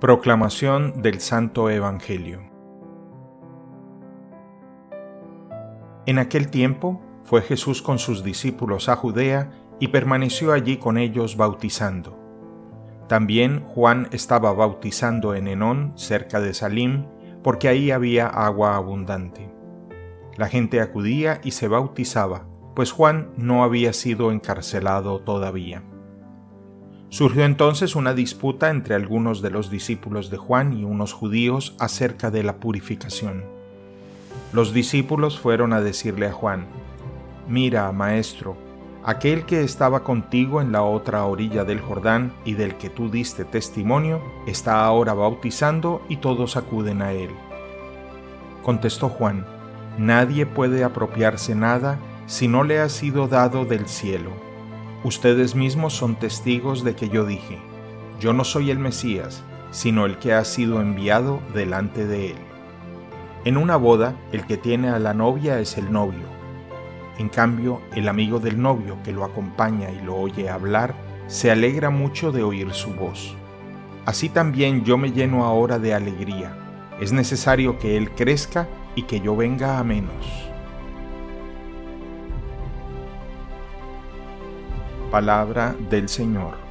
Proclamación del Santo Evangelio En aquel tiempo fue Jesús con sus discípulos a Judea y permaneció allí con ellos bautizando. También Juan estaba bautizando en Enón, cerca de Salim, porque ahí había agua abundante. La gente acudía y se bautizaba, pues Juan no había sido encarcelado todavía. Surgió entonces una disputa entre algunos de los discípulos de Juan y unos judíos acerca de la purificación. Los discípulos fueron a decirle a Juan, Mira, maestro, aquel que estaba contigo en la otra orilla del Jordán y del que tú diste testimonio, está ahora bautizando y todos acuden a él. Contestó Juan, Nadie puede apropiarse nada si no le ha sido dado del cielo Ustedes mismos son testigos de que yo dije, yo no soy el Mesías, sino el que ha sido enviado delante de él. En una boda, el que tiene a la novia es el novio. En cambio, el amigo del novio que lo acompaña y lo oye hablar, se alegra mucho de oír su voz. Así también yo me lleno ahora de alegría. Es necesario que él crezca y que yo venga a menos. Palabra del Señor.